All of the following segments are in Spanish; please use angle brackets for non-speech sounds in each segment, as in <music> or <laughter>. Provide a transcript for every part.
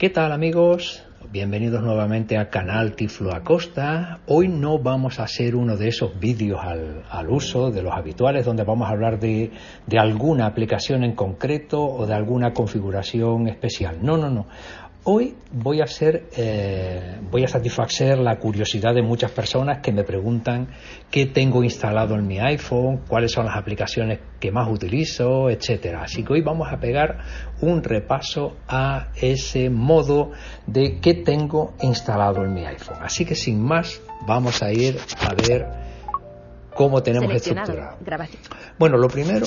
¿Qué tal amigos? Bienvenidos nuevamente al canal Tiflo Acosta. Hoy no vamos a hacer uno de esos vídeos al, uso de los habituales donde vamos a hablar de, de, alguna aplicación en concreto o de alguna configuración especial. No, no, no. Hoy voy a eh, voy a satisfacer la curiosidad de muchas personas que me preguntan qué tengo instalado en mi iPhone, cuáles son las aplicaciones que más utilizo, etcétera. Así que hoy vamos a pegar un repaso a ese modo de qué tengo instalado en mi iPhone. Así que sin más, vamos a ir a ver cómo tenemos estructurado. Bueno, lo primero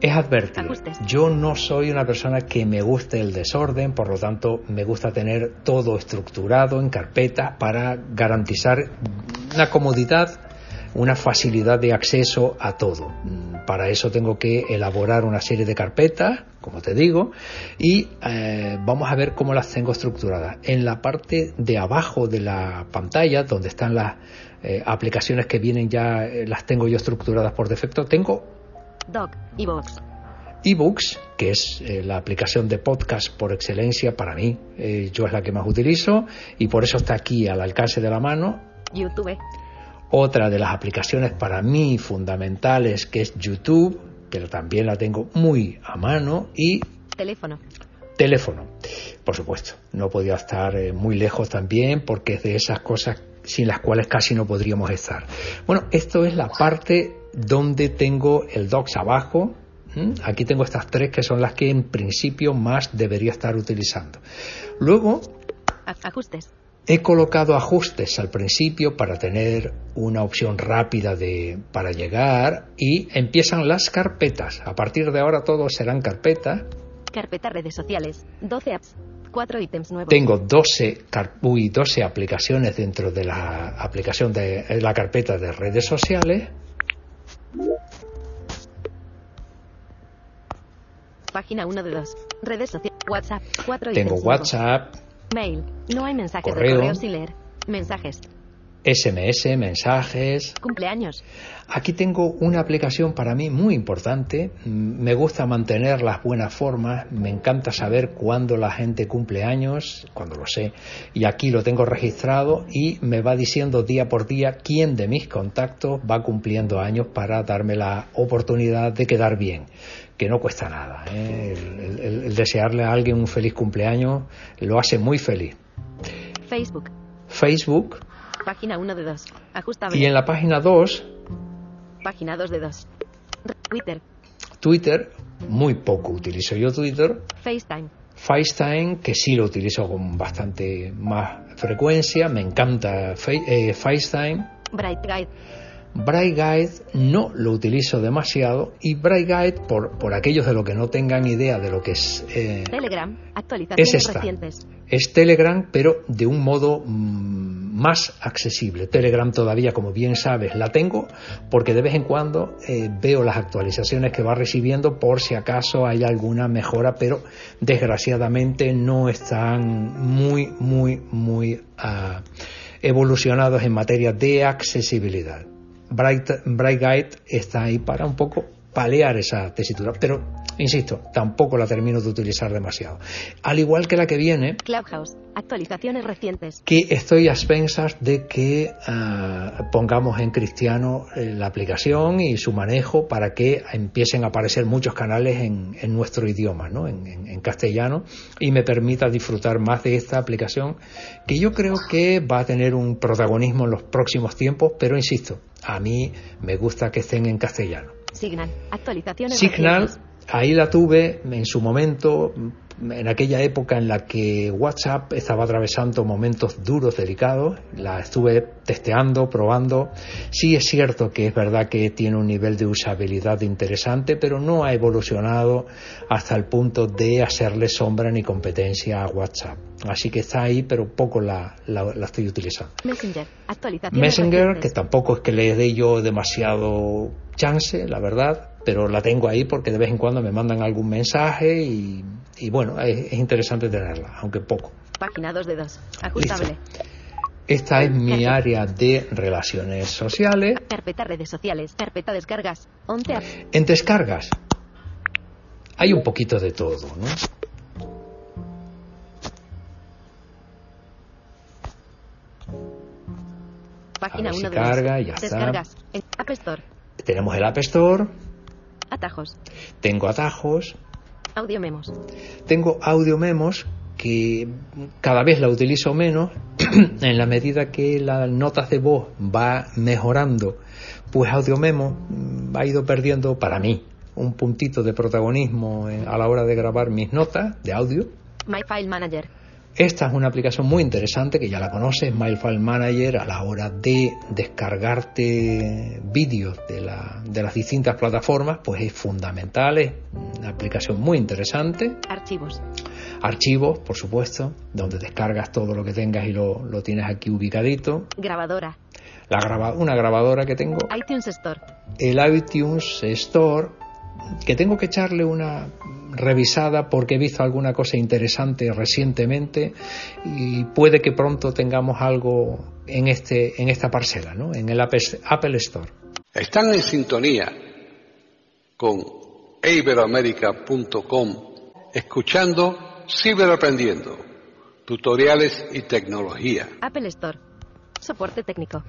es advertir. Yo no soy una persona que me guste el desorden, por lo tanto me gusta tener todo estructurado en carpetas para garantizar una comodidad, una facilidad de acceso a todo. Para eso tengo que elaborar una serie de carpetas, como te digo, y eh, vamos a ver cómo las tengo estructuradas. En la parte de abajo de la pantalla, donde están las eh, aplicaciones que vienen ya, eh, las tengo yo estructuradas por defecto, tengo Doc, ebooks. Ebooks, que es eh, la aplicación de podcast por excelencia para mí, eh, yo es la que más utilizo y por eso está aquí al alcance de la mano. YouTube. Otra de las aplicaciones para mí fundamentales que es YouTube, que también la tengo muy a mano y teléfono. Teléfono, por supuesto. No podía estar eh, muy lejos también porque es de esas cosas sin las cuales casi no podríamos estar. Bueno, esto es la parte donde tengo el docs abajo. Aquí tengo estas tres que son las que en principio más debería estar utilizando. Luego, ajustes. He colocado ajustes al principio para tener una opción rápida de, para llegar y empiezan las carpetas. A partir de ahora todos serán carpetas. Carpeta redes sociales, 12 apps, 4 ítems nuevos. Tengo 12, 12 aplicaciones dentro de la aplicación de la carpeta de redes sociales. Página 1 de 2. Redes sociales. WhatsApp. 4 Tengo WhatsApp. Mail. No hay mensajes correo, de correo sin leer. Mensajes. SMS, mensajes. Cumpleaños. Aquí tengo una aplicación para mí muy importante. Me gusta mantener las buenas formas. Me encanta saber cuándo la gente cumple años, cuando lo sé. Y aquí lo tengo registrado y me va diciendo día por día quién de mis contactos va cumpliendo años para darme la oportunidad de quedar bien que no cuesta nada. ¿eh? El, desearle a alguien un feliz cumpleaños lo hace muy feliz. Facebook. Facebook. Página 1 de 2. Y en la página 2. Página 2 de 2. Twitter. Twitter. Muy poco utilizo yo Twitter. FaceTime. FaceTime, que sí lo utilizo con bastante más frecuencia. Me encanta eh, FaceTime. Bright Guide. Bright Guide no lo utilizo demasiado y Bright Guide, por, por aquellos de los que no tengan idea de lo que es... Eh, Telegram, actualizaciones es recientes. Es Telegram, pero de un modo mm, más accesible. Telegram todavía, como bien sabes, la tengo porque de vez en cuando eh, veo las actualizaciones que va recibiendo por si acaso hay alguna mejora, pero desgraciadamente no están muy, muy, muy uh, evolucionados en materia de accesibilidad. Bright, Bright Guide está ahí para un poco paliar esa tesitura. Pero, insisto, tampoco la termino de utilizar demasiado. Al igual que la que viene. Clubhouse, actualizaciones recientes. Que estoy a expensas de que uh, pongamos en cristiano eh, la aplicación y su manejo para que empiecen a aparecer muchos canales en, en nuestro idioma, ¿no? En, en, en, castellano, y me permita disfrutar más de esta aplicación que yo creo que va a tener un protagonismo en los próximos tiempos, pero insisto, a mí me gusta que estén en castellano. Signal, actualizaciones Signal, recientes. ahí la tuve en su momento, en aquella época en la que WhatsApp estaba atravesando momentos duros, delicados, la estuve testeando, probando. Sí es cierto que es verdad que tiene un nivel de usabilidad interesante, pero no ha evolucionado hasta el punto de hacerle sombra ni competencia a WhatsApp. Así que está ahí, pero poco la, la, la estoy utilizando. Messenger, Messenger, que tampoco es que le dé yo demasiado chance, la verdad, pero la tengo ahí porque de vez en cuando me mandan algún mensaje y, y bueno, es, es, interesante tenerla, aunque poco. Página 2 de 2. Ajustable. Listo. Esta es mi área de relaciones sociales. Carpeta redes sociales. Carpeta descargas. 11 apps. En descargas hay un poquito de todo, ¿no? Página 1 de carga, 2. ya Descargas. está. En App Store. Tenemos el App Store, Atajos. tengo atajos, Audio memos. tengo audio memos que cada vez la utilizo menos <clears throat> en la medida que las notas de voz va mejorando pues audio memo ha ido perdiendo para mí un puntito de protagonismo a la hora de grabar mis notas de audio My File Manager. Esta es una aplicación muy interesante que ya la conoces, MyFile Manager, a la hora de descargarte vídeos de, la, de las distintas plataformas, pues es fundamental, es una aplicación muy interesante. Archivos. Archivos, por supuesto, donde descargas todo lo que tengas y lo, lo tienes aquí ubicadito. Grabadora. La graba, una grabadora que tengo. iTunes Store. El iTunes Store, que tengo que echarle una revisada porque he visto alguna cosa interesante recientemente y puede que pronto tengamos algo en este en esta parcela, ¿no? En el Apple Store. Están en sintonía con iberoamerica.com escuchando Ciberaprendiendo, tutoriales y tecnología. Apple Store. Soporte técnico.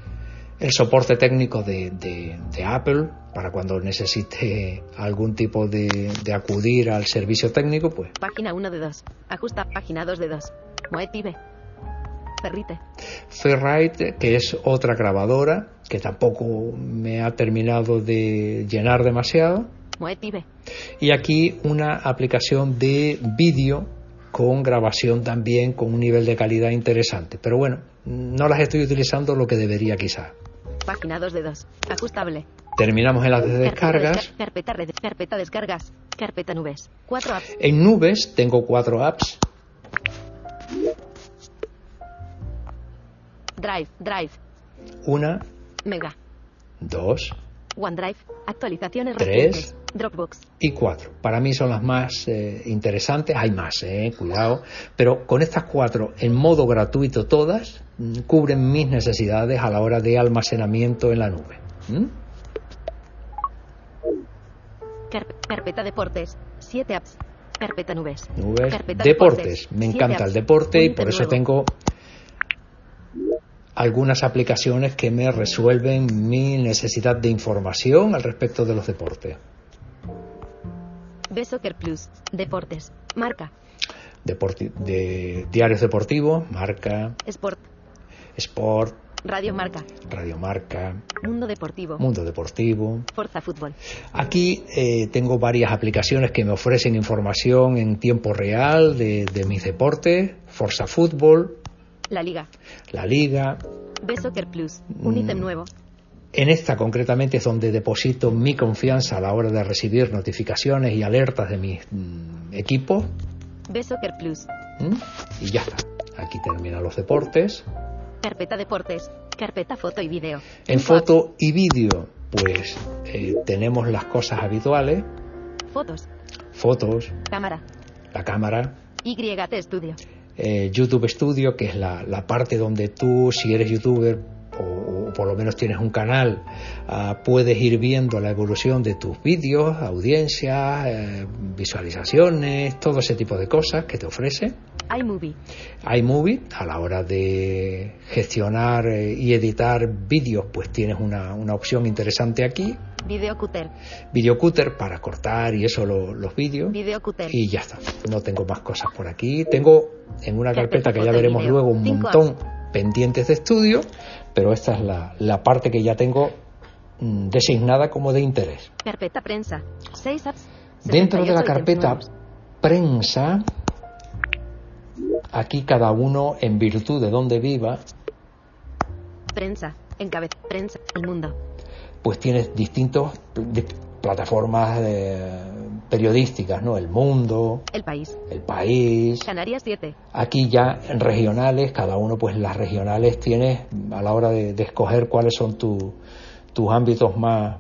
El soporte técnico de, de, de Apple para cuando necesite algún tipo de, de, acudir al servicio técnico, pues. Página 1 de 2. Ajusta página 2 de 2. Moetive. Ferrite. Ferrite, que es otra grabadora que tampoco me ha terminado de llenar demasiado. Moetive. Y aquí una aplicación de vídeo con grabación también con un nivel de calidad interesante. Pero bueno, no las estoy utilizando lo que debería quizá. Página 2 de 2. Ajustable. Terminamos en las de descargas. Carpeta, carpeta descargas. Carpeta nubes. Cuatro apps. En nubes tengo cuatro apps. Drive, Drive. Una. Mega. Dos. OneDrive. Actualizaciones Tres. recientes. Dropbox. Y cuatro. Para mí son las más eh, interesantes. Hay más, eh, cuidado. Pero con estas cuatro en modo gratuito todas mm, cubren mis necesidades a la hora de almacenamiento en la nube. ¿Mm? Carpe carpeta deportes. Siete apps. Carpeta nubes. Nubes. Carpeta deportes. deportes. Me encanta el apps. deporte y por eso nuevo. tengo algunas aplicaciones que me resuelven mi necesidad de información al respecto de los deportes. B-Soccer Plus. Deportes. Marca. Deporti- de diarios deportivos, marca, Sport. sport, Radio Marca. radiomarca, Mundo Deportivo. mundo deportivo. Forza Fútbol. Aquí eh, tengo varias aplicaciones que me ofrecen información en tiempo real de, de mis deportes, Forza Fútbol, La Liga. la liga. B-Soccer Plus. Un ítem Mm. nuevo. En esta concretamente es donde deposito mi confianza a la hora de recibir notificaciones y alertas de mis mm, equipos. B-Soccer Plus. ¿m? Y ya está. Aquí terminan los deportes. Carpeta Deportes. Carpeta Foto y Video. En foto y vídeo, pues eh, tenemos las cosas habituales. Fotos. fotos, Cámara. la cámara, YT Studio. Eh, YouTube Studio, que es la, la parte donde tú, si eres youtuber o, o por lo menos tienes un canal, ah, puedes ir viendo la evolución de tus vídeos, audiencias, eh, visualizaciones, todo ese tipo de cosas que te ofrece iMovie. iMovie, a la hora de gestionar eh, y editar vídeos, pues tienes una, una opción interesante aquí. Videocutter. Videocutter para cortar y eso lo- los vídeos. Videocutter. Y ya está. No tengo más cosas por aquí. Tengo en una Carpeta carpeta que ya veremos video. luego un Cinco montón pendientes de estudio, pero esta es la, la parte que ya tengo mm, designada como de interés. Carpeta prensa. 6 apps. Dentro de la 78 ítems carpeta prensa, aquí cada uno en virtud de donde viva, Prensa. Prensa. El mundo. pues tienes distintos di- plataformas eh, periodísticas, ¿no? El Mundo, El país. El País. Canarias 7. Aquí ya en regionales, cada uno pues las regionales tienes a la hora de, de escoger cuáles son tu- tus ámbitos más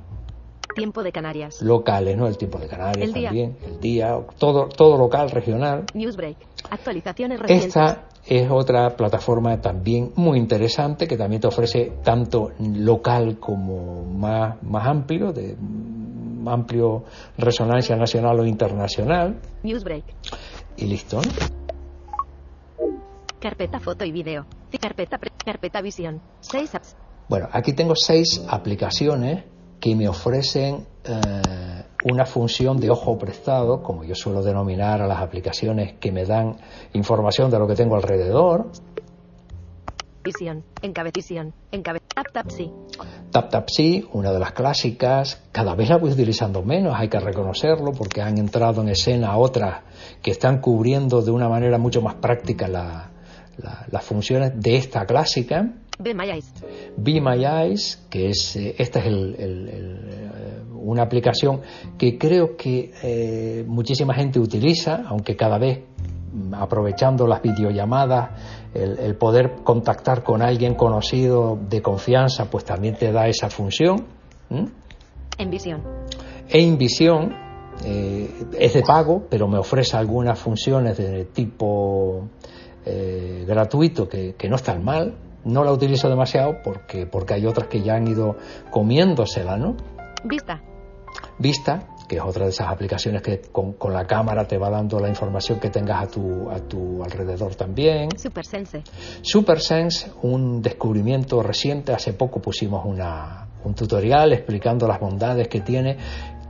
Tiempo de Canarias. locales, ¿no? El tiempo de Canarias El día. también, el día, todo, todo local, regional. Newsbreak. Actualizaciones recientes. Esta es otra plataforma también muy interesante que también te ofrece tanto local como más, más amplio, de amplio resonancia nacional o internacional. Newsbreak. Y listo. Carpeta foto y video. Carpeta, pre- carpeta visión. 6 apps. Bueno, aquí tengo seis aplicaciones que me ofrecen eh, una función de ojo prestado, como yo suelo denominar a las aplicaciones que me dan información de lo que tengo alrededor. Visión. Encabez. Visión. Encabez. Tap tap sí. TapTapSee, una de las clásicas, cada vez la voy utilizando menos, hay que reconocerlo, porque han entrado en escena otras que están cubriendo de una manera mucho más práctica la- la- las funciones de esta clásica. Be My Eyes. Be My Eyes, que es, eh, esta es el- el- el, eh, una aplicación que creo que eh, muchísima gente utiliza, aunque cada vez mm, aprovechando las videollamadas, el, el poder contactar con alguien conocido de confianza, pues también te da esa función. En visión. E Invisión eh, es de pago, pero me ofrece algunas funciones de tipo eh, gratuito que, que no están mal. No la utilizo demasiado porque, porque hay otras que ya han ido comiéndosela, ¿no? Vista. Vista, que es otra de esas aplicaciones que con, con la cámara te va dando la información que tengas a tu, a tu alrededor también. Supersense. SuperSense, un descubrimiento reciente, hace poco pusimos una, un tutorial explicando las bondades que tiene.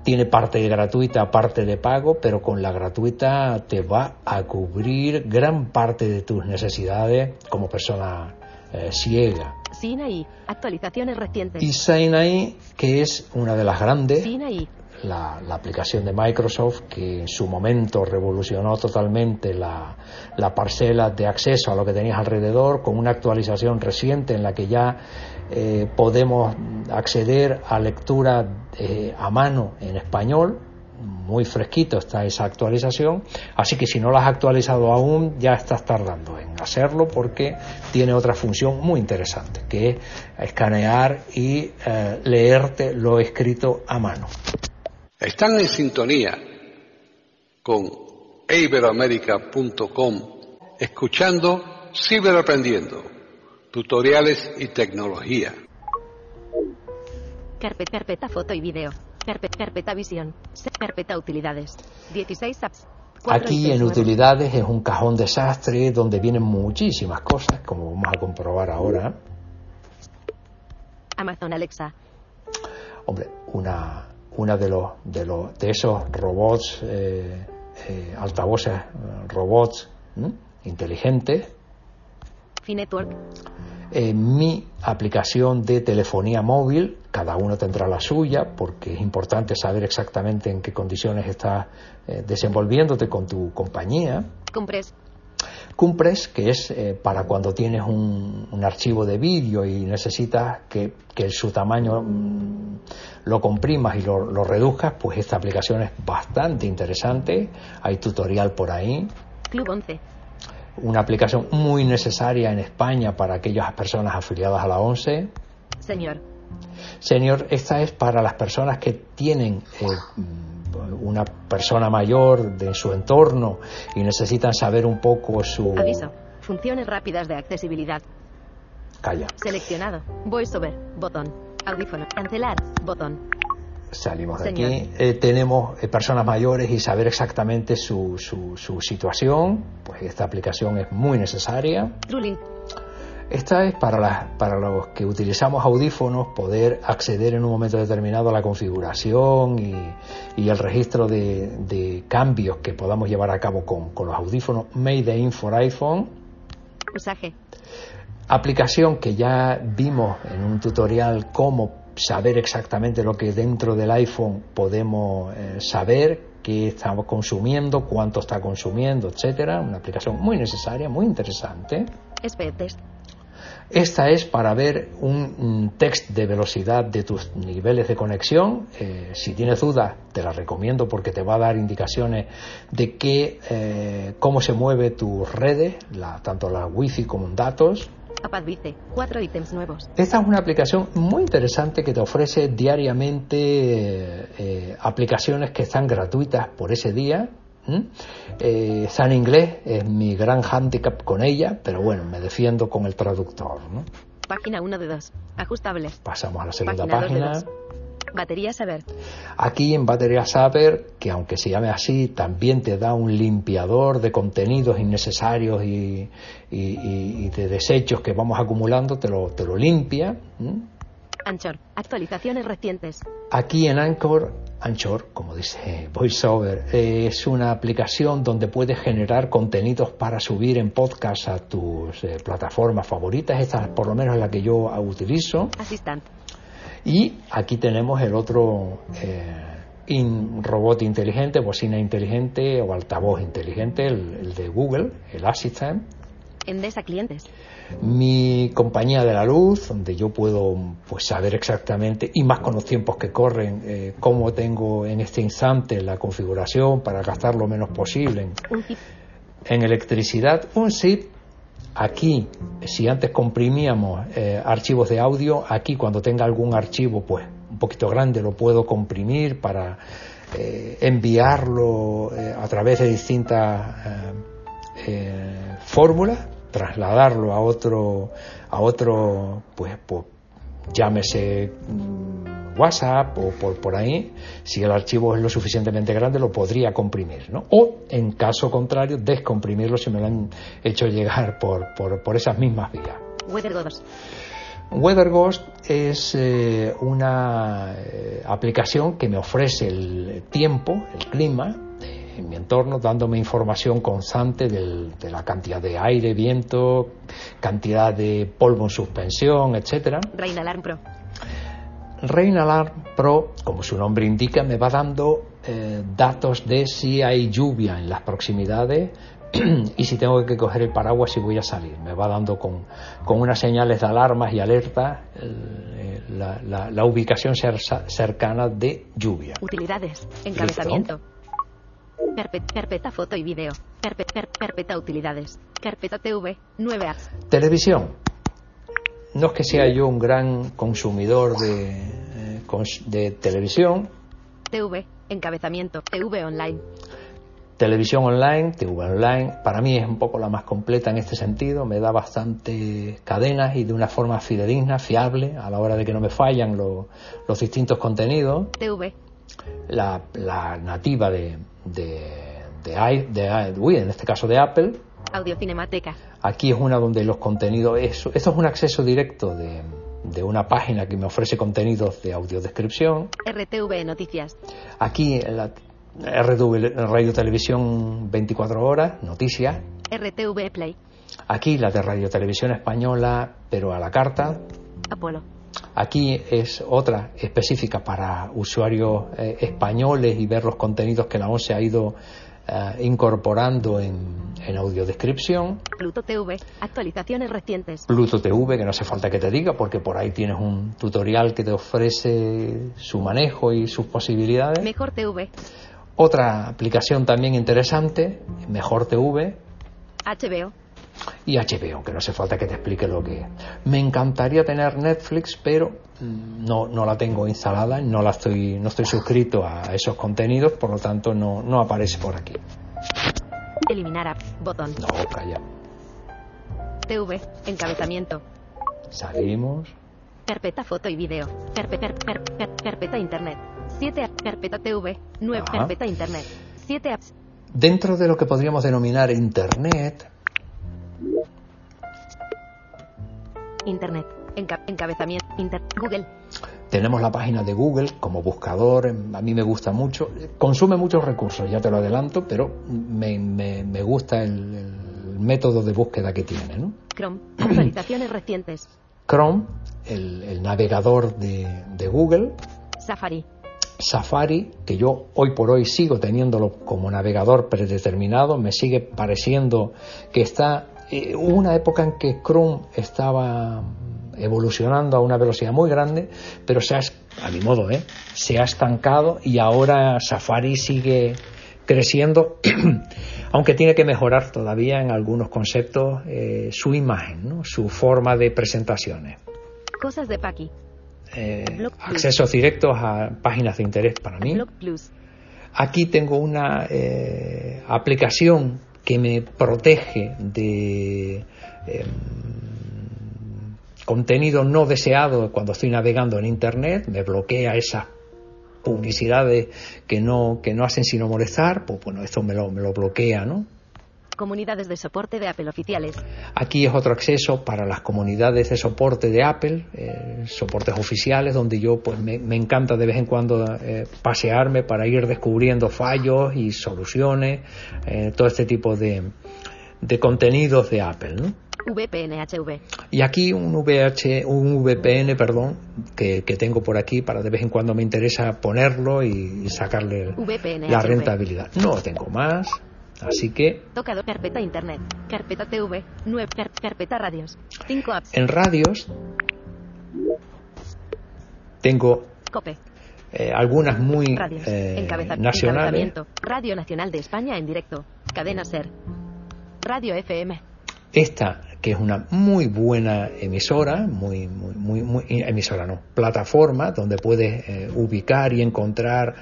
Tiene parte gratuita, parte de pago, pero con la gratuita te va a cubrir gran parte de tus necesidades como persona eh, ciega. Sinaí. Actualizaciones recientes. Y Sinai, que es una de las grandes, Sinaí. La, la aplicación de Microsoft que en su momento revolucionó totalmente la, la parcela de acceso a lo que tenías alrededor con una actualización reciente en la que ya eh, podemos acceder a lectura eh, a mano en español muy fresquito está esa actualización, así que si no la has actualizado aún ya estás tardando en hacerlo porque tiene otra función muy interesante que es escanear y eh, leerte lo escrito a mano. Están en sintonía con iberoamérica.com escuchando Ciberaprendiendo, tutoriales y tecnología. Carpeta, carpeta foto y video. Carpeta, carpeta visión. Carpeta utilidades. 16 apps. Aquí en utilidades es un cajón desastre donde vienen muchísimas cosas, como vamos a comprobar ahora. Amazon Alexa. Hombre, una, una de los de los de esos robots eh, eh, altavoces robots ¿m? inteligentes Finetwork. Eh, mi aplicación de telefonía móvil, cada uno tendrá la suya, porque es importante saber exactamente en qué condiciones estás eh, desenvolviéndote con tu compañía. Compress. Compress, que es eh, para cuando tienes un, un archivo de vídeo y necesitas que, que su tamaño mm, lo comprimas y lo, lo reduzcas, pues esta aplicación es bastante interesante. Hay tutorial por ahí. Club 11. Una aplicación muy necesaria en España para aquellas personas afiliadas a la ONCE. Señor. Señor, esta es para las personas que tienen eh, una persona mayor de su entorno y necesitan saber un poco su... Aviso. Funciones rápidas de accesibilidad. Calla. Seleccionado. VoiceOver. Botón. Audífono. Cancelar. Botón. Salimos de Señor. aquí. Eh, tenemos eh, personas mayores y saber exactamente su, su, su situación. Pues esta aplicación es muy necesaria. Truling. Esta es para, las- para los que utilizamos audífonos poder acceder en un momento determinado a la configuración y, y el registro de, de cambios que podamos llevar a cabo con, con los audífonos Made in for iPhone. Usaje. Aplicación que ya vimos en un tutorial cómo saber exactamente lo que dentro del iPhone podemos eh, saber, qué estamos consumiendo, cuánto está consumiendo, etcétera. Una aplicación muy necesaria, muy interesante. Test. Esta es para ver un test de velocidad de tus niveles de conexión. Eh, si tienes dudas, te la recomiendo porque te va a dar indicaciones de qué, eh, cómo se mueve tus redes, la- tanto la wifi como datos. Apadvice. Cuatro ítems nuevos. Esta es una aplicación muy interesante que te ofrece diariamente eh, aplicaciones que están gratuitas por ese día. Eh, está en inglés, es mi gran handicap con ella, pero bueno, me defiendo con el traductor. ¿no? Página 1 de 2. Ajustable. Pasamos a la segunda Página página. Batería saber. Aquí en Batería Saber, que aunque se llame así, también te da un limpiador de contenidos innecesarios y, y- y- y de desechos que vamos acumulando, te lo, te lo limpia. ¿m? Anchor. Actualizaciones recientes. Aquí en Anchor, Anchor, como dice VoiceOver, es una aplicación donde puedes generar contenidos para subir en podcast a tus eh, plataformas favoritas. Esta por lo menos es la que yo utilizo. Assistant. Y aquí tenemos el otro eh, in- robot inteligente, bocina inteligente o altavoz inteligente, el, el de Google, el Assistant. Endesa clientes. Mi compañía de la luz, donde yo puedo pues saber exactamente, y más con los tiempos que corren, eh, cómo tengo en este instante la configuración para gastar lo menos posible en, electricidad. Un zip, aquí, si antes comprimíamos eh, archivos de audio, aquí cuando tenga algún archivo pues un poquito grande lo puedo comprimir para eh, enviarlo eh, a través de distintas fórmulas, trasladarlo a otro, a otro, pues, pues, llámese mm, WhatsApp o por, por ahí, si el archivo es lo suficientemente grande lo podría comprimir, ¿no? O en caso contrario, descomprimirlo si me lo han hecho llegar por, por, por esas mismas vías. Weather Godos. Weather Ghost es eh, una eh, aplicación que me ofrece el tiempo, el clima en mi entorno, dándome información constante del- de la cantidad de aire, viento, cantidad de polvo en suspensión, etcétera. Rain Alarm Pro. Rain Alarm Pro, como su nombre indica, me va dando eh, datos de si hay lluvia en las proximidades <clears throat> y si tengo que coger el paraguas y voy a salir. Me va dando con, con unas señales de alarmas y alerta eh, la, la- la ubicación cer- cercana de lluvia. Utilidades. Encabezamiento. Carpe- carpeta foto y video. Carpe- car- carpeta utilidades. Carpeta TV. 9 apps. Televisión. No es que sea yo un gran consumidor de, eh, cons- de televisión, TV. Encabezamiento. TV online. Televisión online, TV online, para mí es un poco la más completa en este sentido, me da bastante cadenas y de una forma fidedigna, fiable, a la hora de que no me fallan lo- los distintos contenidos. TV. La, la nativa de, de, de, de i- uy, en este caso de Apple, Audio Cinemateca. aquí es una donde los contenidos, eso- esto es un acceso directo de, de una página que me ofrece contenidos de audiodescripción. RTV Noticias. Aquí en la RTV, Radio Televisión 24 horas, noticias. RTV Play. Aquí la de Radio Televisión Española, pero a la carta. Apolo. Aquí es otra específica para usuarios eh, españoles y ver los contenidos que la ONCE ha ido eh, incorporando en, en audiodescripción. Pluto TV. Actualizaciones recientes. Pluto TV, que no hace falta que te diga, porque por ahí tienes un tutorial que te ofrece su manejo y sus posibilidades. Mejor TV. Otra aplicación también interesante, Mejor TV, HBO. Y HBO, que no hace falta que te explique lo que es. Me encantaría tener Netflix, pero mm, no, no la tengo instalada, no la estoy, no estoy suscrito a esos contenidos, por lo tanto no, no aparece por aquí. Eliminar app. Botón. No, calla. TV. Encabezamiento. Salimos. Carpeta foto y video. Carpe- per- per- carpeta internet. 7 apps. Carpeta TV. 9. Ajá. Carpeta internet. 7 apps. Dentro de lo que podríamos denominar Internet, Internet. Enca- encabezamiento. Inter Google. tenemos la página de Google como buscador, em, a mí me gusta mucho, consume muchos recursos, ya te lo adelanto, pero me, me- me gusta el, el método de búsqueda que tiene. ¿no? Chrome. <clears throat> Actualizaciones recientes. Chrome, el, el navegador de, de Google, Safari. Safari, que yo hoy por hoy sigo teniéndolo como navegador predeterminado, me sigue pareciendo que está... eh, hubo una época en que Chrome estaba evolucionando a una velocidad muy grande, pero se ha, a mi modo, ¿eh? se ha estancado y ahora Safari sigue creciendo, <clears throat> aunque tiene que mejorar todavía en algunos conceptos eh, su imagen, ¿no? su forma de presentaciones. Cosas de Paki. Eh, accesos directos a páginas de interés para mí. Aquí tengo una aplicación que me protege de em, contenido no deseado cuando estoy navegando en Internet, me bloquea esas publicidades que no, que no hacen sino molestar, pues bueno, esto me lo, me lo bloquea, ¿no? Comunidades de soporte de Apple oficiales. Aquí es otro acceso para las comunidades de soporte de Apple, eh, soportes oficiales, donde yo pues me, me encanta de vez en cuando eh, pasearme para ir descubriendo fallos y soluciones, eh, todo este tipo de, de contenidos de Apple, ¿no? VPNHV. Y aquí un VH, un VPN, perdón, que, que tengo por aquí para de vez en cuando me interesa ponerlo y, y sacarle VPN la HV. rentabilidad. No tengo más, así que Tocado. Carpeta internet. Carpeta TV. 9. Car- carpeta radios. 5 apps. en radios tengo Cope. eh, algunas muy Radios. eh, nacionales. Radio Nacional de España en directo. Cadena Ser. Radio FM. Esta, que es una muy buena emisora, muy, muy, muy, muy- emisora no, plataforma donde puedes eh, ubicar y encontrar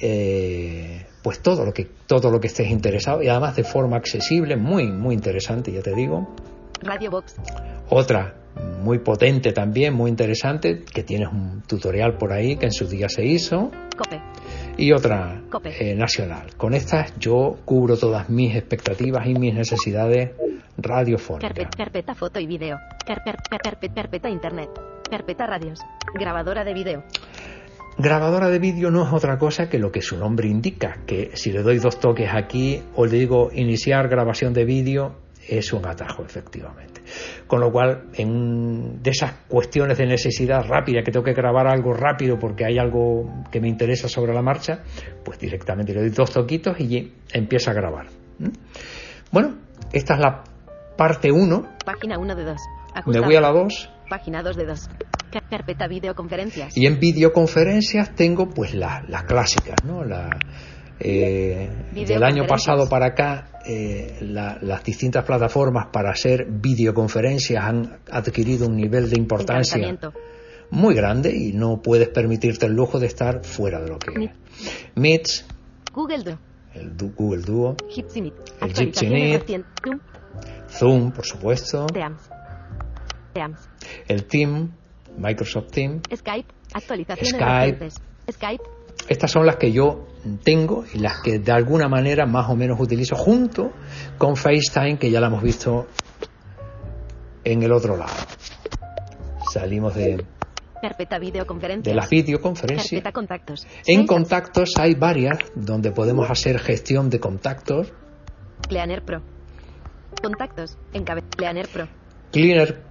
eh, pues todo lo que todo lo que estés interesado y además de forma accesible, muy, muy interesante, ya te digo. Radio Box. Otra muy potente también, muy interesante, que tienes un tutorial por ahí que en su día se hizo. Cope. y otra Cope. eh, nacional. Con estas yo cubro todas mis expectativas y mis necesidades radiofónicas. Carpeta, carpeta foto y video. Car- car- car- carpeta, carpeta internet. Carpeta radios. Grabadora de video. Grabadora de vídeo no es otra cosa que lo que su nombre indica, que si le doy dos toques aquí o le digo iniciar grabación de vídeo, es un atajo, efectivamente. Con lo cual, en, de esas cuestiones de necesidad rápida, que tengo que grabar algo rápido porque hay algo que me interesa sobre la marcha, pues directamente le doy dos toquitos y empieza a grabar. Bueno, esta es la parte 1. Página 1 de 2. Me voy a la 2. Página 2 de 2. Car- carpeta videoconferencias. Y en videoconferencias tengo pues la- las clásicas, ¿no? La, eh, del año pasado para acá, eh, la- las distintas plataformas para hacer videoconferencias han adquirido un nivel de importancia muy grande y no puedes permitirte el lujo de estar fuera de lo que Meet. Meets, Google Duo. el Du- Google Duo, Jitsi Meet. El. Zoom. Zoom, por supuesto, Teams. Teams. el Team, Microsoft Team. Skype. Actualizaciones Skype. Skype. Estas son las que yo tengo y las que de alguna manera más o menos utilizo junto con FaceTime, que ya la hemos visto en el otro lado. Salimos de, Carpeta videoconferencias. de las videoconferencias. Carpeta contactos. En contactos hay varias donde podemos hacer gestión de contactos. Planner Pro. Contactos. Encabe. Planner Pro. Cleaner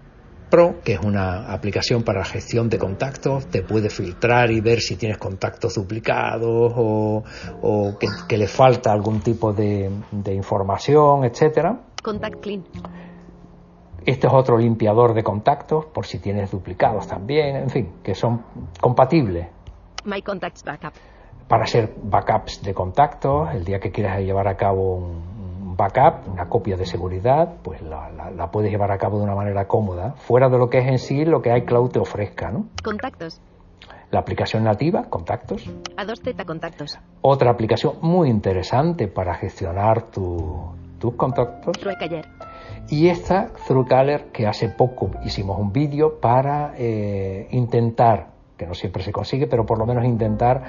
Pro, que es una aplicación para gestión de contactos, te puede filtrar y ver si tienes contactos duplicados o, o que, que le falta algún tipo de, de información, etcétera. Contact Clean. Este es otro limpiador de contactos, por si tienes duplicados también, en fin, que son compatibles My Contacts Backup. para hacer backups de contactos. El día que quieras llevar a cabo un un backup, una copia de seguridad, pues la, la- la puedes llevar a cabo de una manera cómoda, fuera de lo que es en sí lo que iCloud te ofrezca, ¿no? Contactos. La aplicación nativa, contactos. A2Z Contactos. Otra aplicación muy interesante para gestionar tu- tus contactos, Ruecaller. Y esta ThruCaller, que hace poco hicimos un vídeo para eh, intentar, que no siempre se consigue, pero por lo menos intentar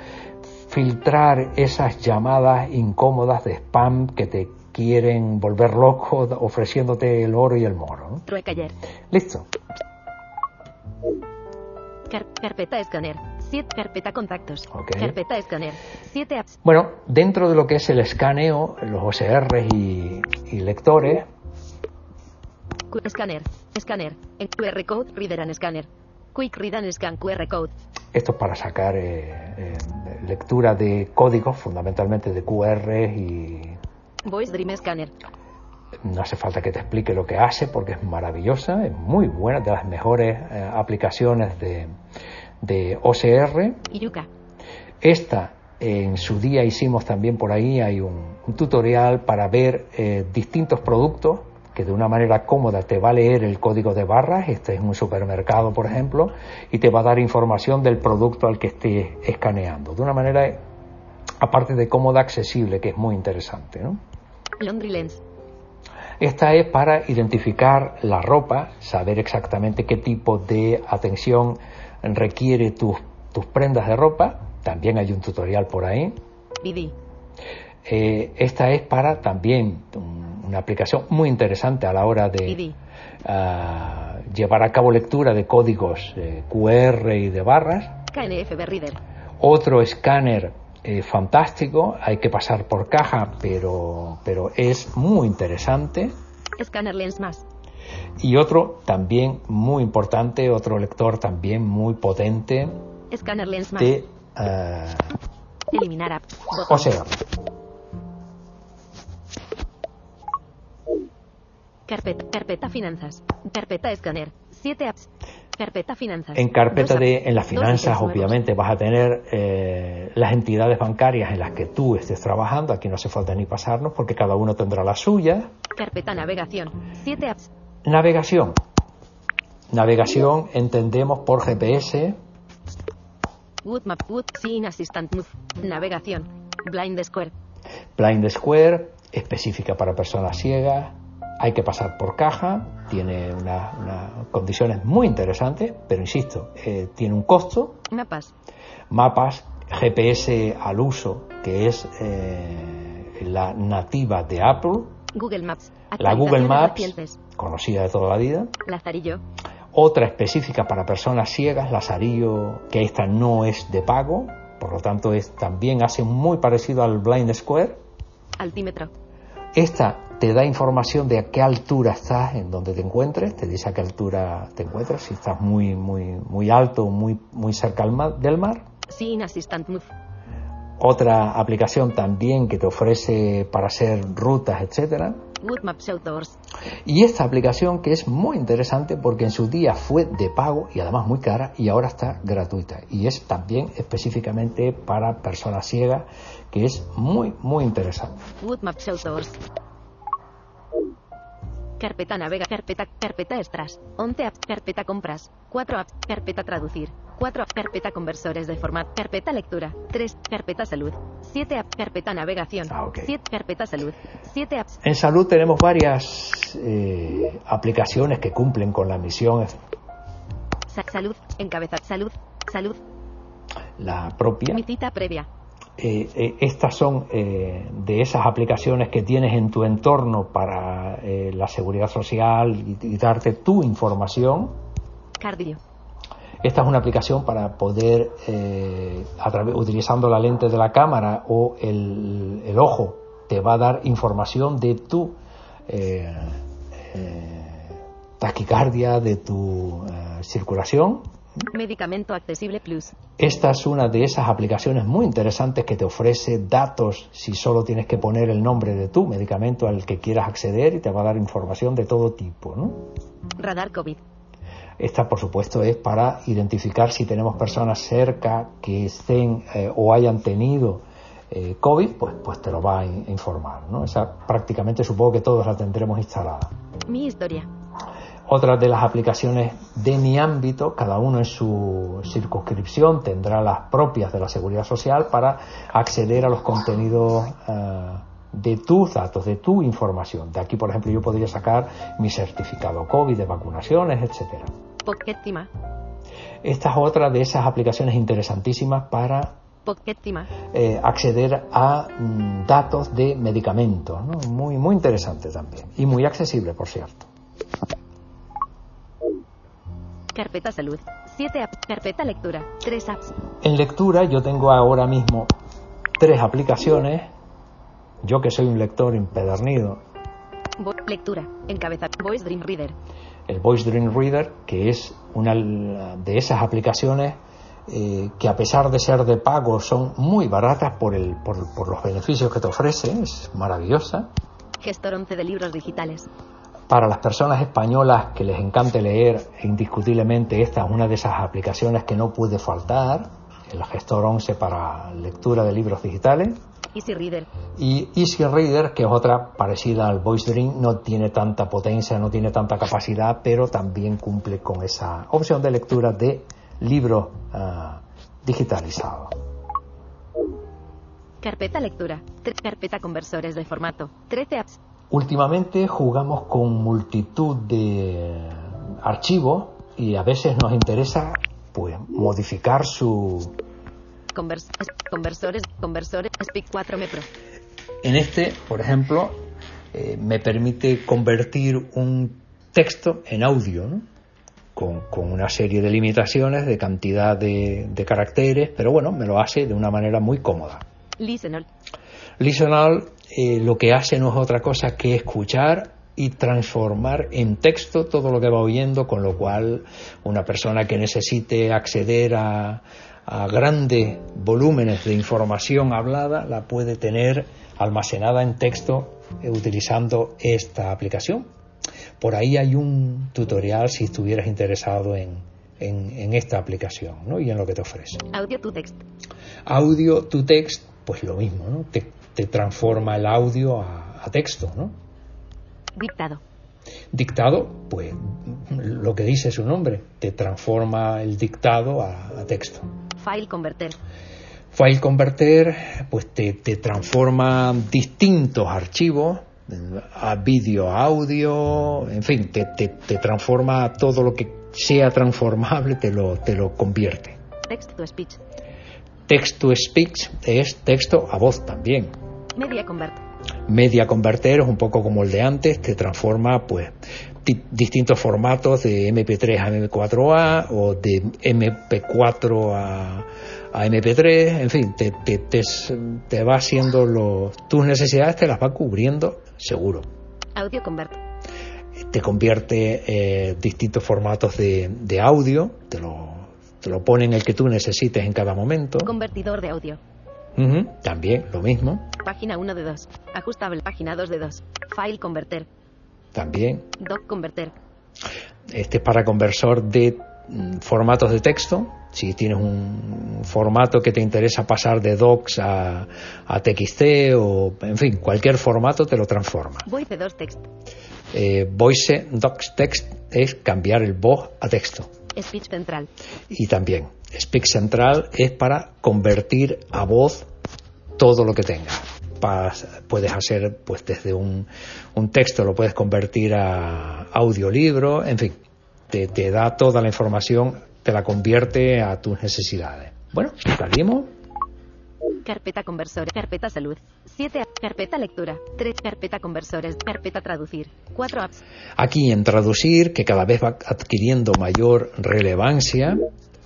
filtrar esas llamadas incómodas de spam que te quieren volver loco ofreciéndote el oro y el moro. ¿no? Truecaller. Listo. Car- carpeta escáner. 7 carpeta contactos. Ok. Carpeta escáner. 7 apps. Bueno, dentro de lo que es el escaneo, los OCR y, y lectores, Escáner. Escáner. QR code. Reader and scanner. Quick read and scan QR code. esto es para sacar eh, eh, lectura de códigos, fundamentalmente de QR y Voice Dream Scanner. no hace falta que te explique lo que hace porque es maravillosa, es muy buena, de las mejores eh, aplicaciones de, de OCR. Yuka. Esta en su día hicimos también por ahí, hay un, un tutorial para ver eh, distintos productos que de una manera cómoda te va a leer el código de barras, este es un supermercado por ejemplo, y te va a dar información del producto al que estés escaneando, de una manera aparte de cómoda, accesible, que es muy interesante. ¿no? Laundry Lens. Esta es para identificar la ropa, saber exactamente qué tipo de atención requiere tus, tus prendas de ropa. También hay un tutorial por ahí. BD. Eh, esta es para también un- una aplicación muy interesante a la hora de ah, llevar a cabo lectura de códigos eh, QR y de barras. KNFB Reader. Otro escáner eh, fantástico, hay que pasar por caja, pero, pero es muy interesante. Scanner Lens más. Y otro también muy importante, otro lector también muy potente Scanner Lens más. de eh, Eliminar app. Botón. OCR. Carpeta, carpeta finanzas. Carpeta escáner. 7 apps. Carpeta finanzas. En carpeta Dos de, en las finanzas, obviamente, vas a tener eh, las entidades bancarias en las que tú estés trabajando. Aquí no hace falta ni pasarnos porque cada uno tendrá la suya. Carpeta navegación. 7 apps. Navegación. Navegación entendemos por GPS, Wood Map. Wood Scene Assistant Move. Navegación. Blind Square. Blind Square, específica para personas ciegas. Hay que pasar por caja, tiene unas unas condiciones muy interesantes, pero insisto, eh, tiene un costo. Mapas. Mapas, GPS al uso, que es eh, la nativa de Apple, Google Maps. la Google Maps, conocida de toda la vida. Lazarillo. Otra específica para personas ciegas, Lazarillo, que esta no es de pago, por lo tanto es, también hace muy parecido al Blind Square. Altímetro. Esta te da información de a qué altura estás en donde te encuentres, te dice a qué altura te encuentras, si estás muy, muy, muy alto o muy, muy cerca del mar. Scene Assistant Move. Otra aplicación también que te ofrece para hacer rutas, etcétera. Y esta aplicación que es muy interesante porque en su día fue de pago y además muy cara y ahora está gratuita. Y es también específicamente para personas ciegas que es muy, muy interesante. Carpeta navega, carpeta, carpeta extras. 11 apps, carpeta compras. 4 apps, carpeta traducir. 4 apps, carpeta conversores de formato. Carpeta lectura. 3, carpeta salud. 7 apps, carpeta navegación. Ah, ok. 7, carpeta salud. 7 apps, En salud tenemos varias eh, aplicaciones que cumplen con la misión, sa- salud, encabeza, salud, salud. la propia. Mi cita previa. Eh, eh, estas son eh, de esas aplicaciones que tienes en tu entorno para eh, la seguridad social y, y darte tu información. Cardio. Esta es una aplicación para poder, eh, a utilizando la lente de la cámara o el, el ojo, te va a dar información de tu taquicardia, de tu circulación. Medicamento accesible plus. Esta es una de esas aplicaciones muy interesantes que te ofrece datos si solo tienes que poner el nombre de tu medicamento al que quieras acceder y te va a dar información de todo tipo. ¿no? Radar COVID. Esta, por supuesto, es para identificar si tenemos personas cerca que estén eh, o hayan tenido eh, COVID, pues, pues te lo va a in- informar. ¿no? Esa prácticamente supongo que todos la tendremos instalada. Mi historia. Otra de las aplicaciones de mi ámbito, cada uno en su circunscripción tendrá las propias de la seguridad social para acceder a los contenidos eh, de tus datos, de tu información. De aquí, por ejemplo, yo podría sacar mi certificado COVID de vacunaciones, etcétera. Pocketima. Esta es otra de esas aplicaciones interesantísimas para eh, acceder a mm, datos de medicamentos. ¿no? Muy, muy interesante también. Y muy accesible, por cierto. Carpeta salud. 7 apps. Carpeta lectura. 3 apps. En lectura yo tengo ahora mismo tres aplicaciones. Yo que soy un lector empedernido, lectura. Encabeza. Voice Dream Reader. el Voice Dream Reader, que es una de esas aplicaciones eh, que a pesar de ser de pago son muy baratas por, el, por, por los beneficios que te ofrece, es maravillosa. Gestor 11 de libros digitales. Para las personas españolas que les encante leer, indiscutiblemente esta es una de esas aplicaciones que no puede faltar, el gestor 11 para lectura de libros digitales. Easy Reader. Y Easy Reader, que es otra parecida al Voice Dream, no tiene tanta potencia, no tiene tanta capacidad, pero también cumple con esa opción de lectura de libros ah, digitalizados. Carpeta lectura. Carpeta conversores de formato. 13 apps. Últimamente jugamos con multitud de archivos y a veces nos interesa pues modificar su Convers- es- conversores. Conversores. Speak 4 Mepro. En este, por ejemplo, eh, me permite convertir un texto en audio, ¿no? con, con una serie de limitaciones de cantidad de, de caracteres, pero bueno, me lo hace de una manera muy cómoda. Listenol. Listenal eh, lo que hace no es otra cosa que escuchar y transformar en texto todo lo que va oyendo, con lo cual una persona que necesite acceder a, a grandes volúmenes de información hablada la puede tener almacenada en texto eh, utilizando esta aplicación. Por ahí hay un tutorial si estuvieras interesado en, en- en esta aplicación ¿no? y en lo que te ofrece. Audio to text. Audio to text, pues lo mismo, ¿no? Te, te transforma el audio a, a texto, ¿no? Dictado. Dictado, pues lo que dice su nombre, te transforma el dictado a, a texto. File converter. File converter, pues te, te transforma distintos archivos a vídeo, a audio, en fin, te, te, te transforma todo lo que sea transformable, te lo, te lo convierte. Text to speech. Text to speech es texto a voz también. Media convert. Media Converter es un poco como el de antes, te transforma pues di- distintos formatos de MP3 a MP4A o de MP4 a, a MP3, en fin, te, te, te, te va haciendo lo, tus necesidades, te las va cubriendo seguro. Audio convert. Te convierte eh, distintos formatos de, de audio, te lo, te lo pone en el que tú necesites en cada momento. Convertidor de audio. Ujú, También lo mismo, Página 1 de 2. Ajustable. Página 2 de 2. File converter. también Doc converter. Este es para conversor de mm, formatos de texto. Si tienes un formato que te interesa pasar de docs a, a TXT o, en fin, cualquier formato te lo transforma. Voice 2 text. Eh, voice docs text es cambiar el voz a texto. Speech central. Y también Speak Central es para convertir a voz todo lo que tengas. Puedes hacer, pues desde un, un texto lo puedes convertir a audiolibro, en fin, te, te da toda la información, te la convierte a tus necesidades. Bueno, salimos. Carpeta conversores. Carpeta salud. 7 apps. Carpeta lectura. 3 carpeta conversores. Carpeta traducir. 4 apps. Aquí en traducir, que cada vez va adquiriendo mayor relevancia,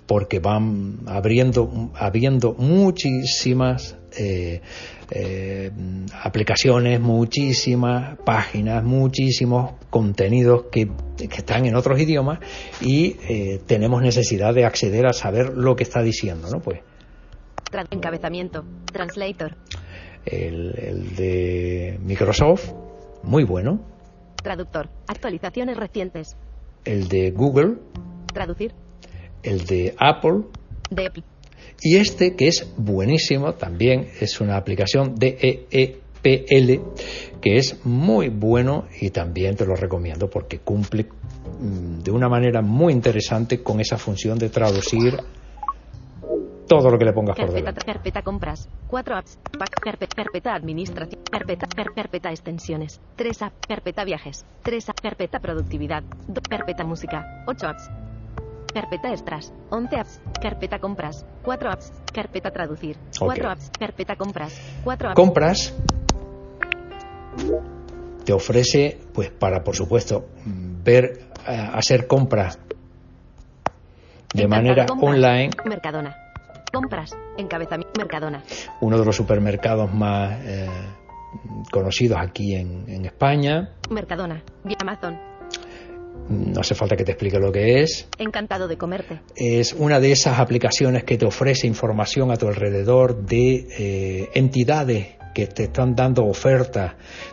porque van abriendo, habiendo muchísimas eh, eh, aplicaciones, muchísimas páginas, muchísimos contenidos que, que están en otros idiomas y eh, tenemos necesidad de acceder a saber lo que está diciendo, ¿no? Pues encabezamiento. Translator. el, el de Microsoft, muy bueno, Traductor. Actualizaciones recientes. el de Google, Traducir. El de Apple, DEP. Y este, que es buenísimo, también es una aplicación de EEPL, que es muy bueno y también te lo recomiendo porque cumple mm, de una manera muy interesante con esa función de traducir todo lo que le pongas por Carpeta, delante. carpeta compras. 4 apps. Pack, carpeta, carpeta administración. Carpeta, car- carpeta extensiones. 3 apps. Carpeta viajes. 3 apps. Carpeta productividad. 2 carpeta música. 8 apps. Carpeta extras. 11 apps. Carpeta compras. 4 apps. Carpeta traducir. 4 Ok. apps. Carpeta compras. 4 apps. compras te ofrece pues para por supuesto ver eh, hacer compras de manera compras. online Mercadona. Compras. Encabezamiento. Mercadona. uno de los supermercados más eh, conocidos aquí en, en España Mercadona. Vía Amazon. No hace falta que te explique lo que es Encantado de comerte. es una de esas aplicaciones que te ofrece información a tu alrededor de eh, entidades que te están dando ofertas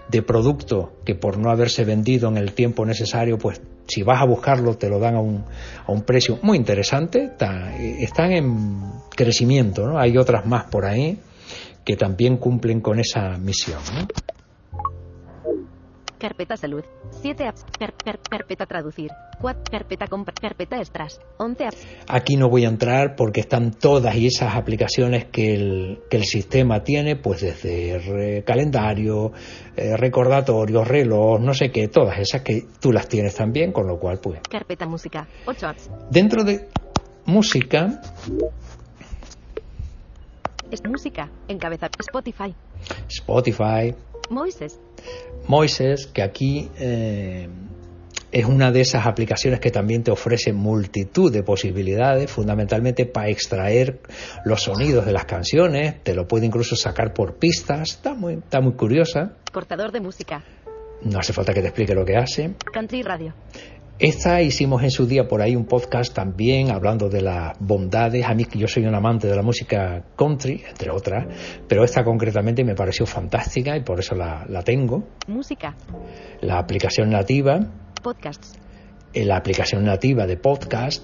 de productos que por no haberse vendido en el tiempo necesario, pues si vas a buscarlo te lo dan a un, a un precio muy interesante. Está- eh, están en crecimiento, ¿no? Hay otras más por ahí que también cumplen con esa misión. ¿no? Carpeta salud. 7 apps. Car- car- carpeta traducir. 4 carpeta compra. Carpeta extras. 11 apps. Aquí no voy a entrar porque están todas y esas aplicaciones que el, que el sistema tiene, pues desde calendario, eh, recordatorios, reloj, no sé qué, todas esas que tú las tienes también, con lo cual, pues, Carpeta música. 8 apps. dentro de música, Es música. Encabezar. Spotify. Spotify, Moises. Moises, que aquí eh, es una de esas aplicaciones que también te ofrece multitud de posibilidades, fundamentalmente para extraer los sonidos de las canciones, te lo puede incluso sacar por pistas, está muy, está muy curiosa, Cortador de música. no hace falta que te explique lo que hace. Country radio. Esta hicimos en su día por ahí un podcast también hablando de las bondades. A mí, que yo soy un amante de la música country, entre otras, pero esta concretamente me pareció fantástica y por eso la, la tengo. Música. La aplicación nativa, Podcasts. eh, la aplicación nativa de podcast,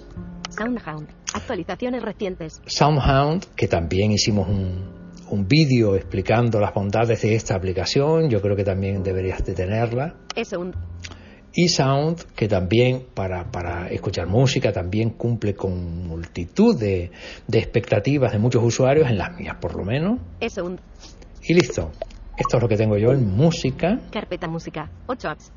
Soundhound. Actualizaciones recientes. Soundhound, que también hicimos un, un vídeo explicando las bondades de esta aplicación, yo creo que también deberías de tenerla. Sound. eSound, que también para, para escuchar música también cumple con multitud de, de expectativas de muchos usuarios, en las mías por lo menos. Sound. Y listo. Esto es lo que tengo yo en música. Carpeta música. 8 apps.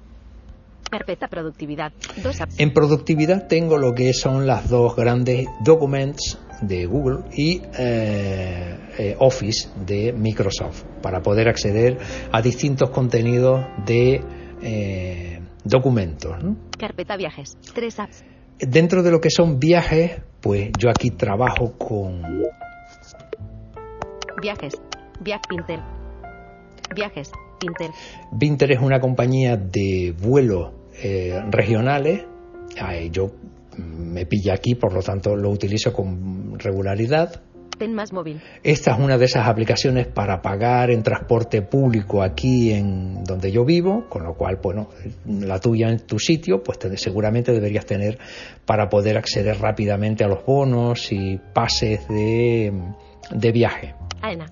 Carpeta productividad. 2 apps. En productividad tengo lo que son las dos grandes documents de Google y eh, eh, Office de Microsoft para poder acceder a distintos contenidos de eh, documentos. ¿no? Carpeta viajes. 3 apps. Dentro de lo que son viajes, pues yo aquí trabajo con Viajes. Viaj Pinter. Viajes. Pinter. Vinter es una compañía de vuelos eh, regionales. Ay, yo me pilla aquí, por lo tanto lo utilizo con regularidad. Ten más móvil. Esta es una de esas aplicaciones para pagar en transporte público aquí en donde yo vivo, con lo cual, bueno, la tuya en tu sitio, pues te- seguramente deberías tener para poder acceder rápidamente a los bonos y pases de, de viaje. AENA.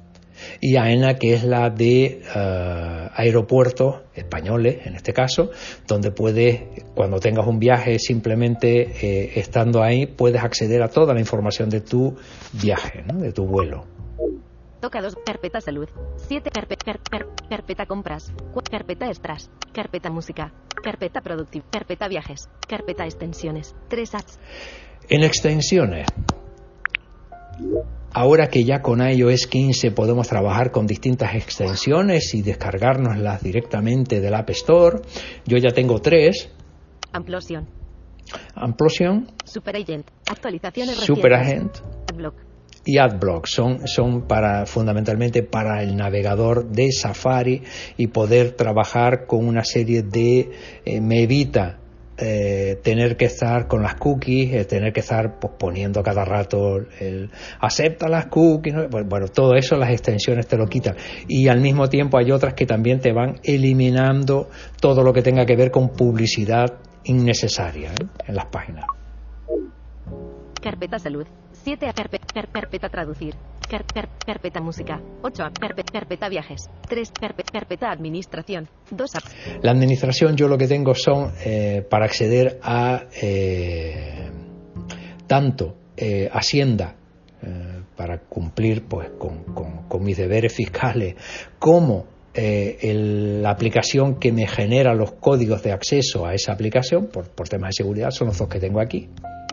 Y AENA, que es la de eh, aeropuertos españoles, en este caso, donde puedes, cuando tengas un viaje, simplemente eh, estando ahí, puedes acceder a toda la información de tu viaje, ¿no? de tu vuelo. Toca 2. Carpeta salud. 7. Carpe- car- car- carpeta compras. 4. Carpeta extras. Carpeta música. Carpeta productiva. Carpeta viajes. Carpeta extensiones. 3 apps. En extensiones, ahora que ya con iOS 15 podemos trabajar con distintas extensiones y descargárnoslas directamente del App Store, yo ya tengo tres. Amplosion. Amplosion, Superagent. Actualizaciones Superagent. Adblock. y AdBlock son, son para fundamentalmente para el navegador de Safari y poder trabajar con una serie de eh, me evita eh, tener que estar con las cookies, eh, tener que estar pues, poniendo cada rato el acepta las cookies, ¿no? bueno, todo eso las extensiones te lo quitan y al mismo tiempo hay otras que también te van eliminando todo lo que tenga que ver con publicidad innecesaria ¿eh? en las páginas. Carpeta salud. 7. Carpe- car- carpeta traducir. Car- car- carpeta música. 8. Carpe- carpeta viajes. 3. Carpe- carpeta administración. 2 apps. La administración yo lo que tengo son eh, para acceder a eh, tanto eh, Hacienda, eh, para cumplir pues con, con mis deberes fiscales como eh, la aplicación que me genera los códigos de acceso a esa aplicación por, por temas de seguridad son los dos que tengo aquí.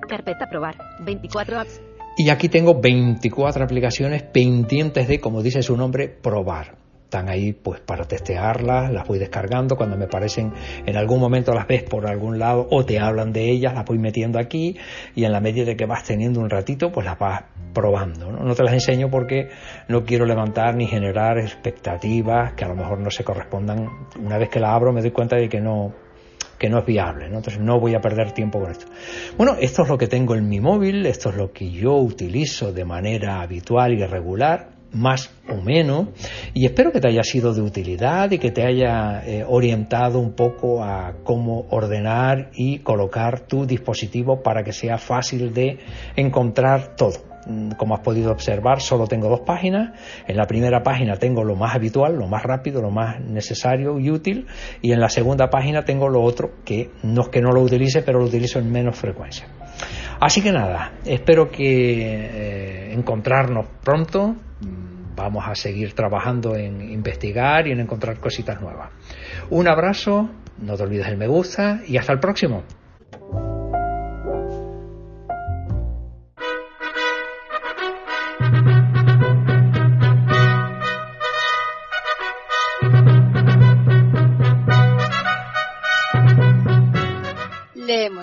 Carpeta probar, 24 apps. Y aquí tengo 24 aplicaciones pendientes de, como dice su nombre, probar están ahí pues para testearlas, las voy descargando, cuando me parecen en algún momento las ves por algún lado o te hablan de ellas, las voy metiendo aquí y en la medida de que vas teniendo un ratito pues las vas probando. ¿no? no te las enseño porque no quiero levantar ni generar expectativas que a lo mejor no se correspondan. Una vez que la abro me doy cuenta de que no que no es viable, ¿no? entonces no voy a perder tiempo con esto. Bueno, esto es lo que tengo en mi móvil, esto es lo que yo utilizo de manera habitual y regular más o menos y espero que te haya sido de utilidad y que te haya eh, orientado un poco a cómo ordenar y colocar tu dispositivo para que sea fácil de encontrar todo. Mm, como has podido observar, solo tengo dos páginas. En la primera página tengo lo más habitual, lo más rápido, lo más necesario y útil. Y en la segunda página tengo lo otro que no es que no lo utilice, pero lo utilizo en menos frecuencia. Así que nada, espero que eh, encontrarnos pronto vamos a seguir trabajando en investigar y en encontrar cositas nuevas. Un abrazo, no te olvides el me gusta y hasta el próximo.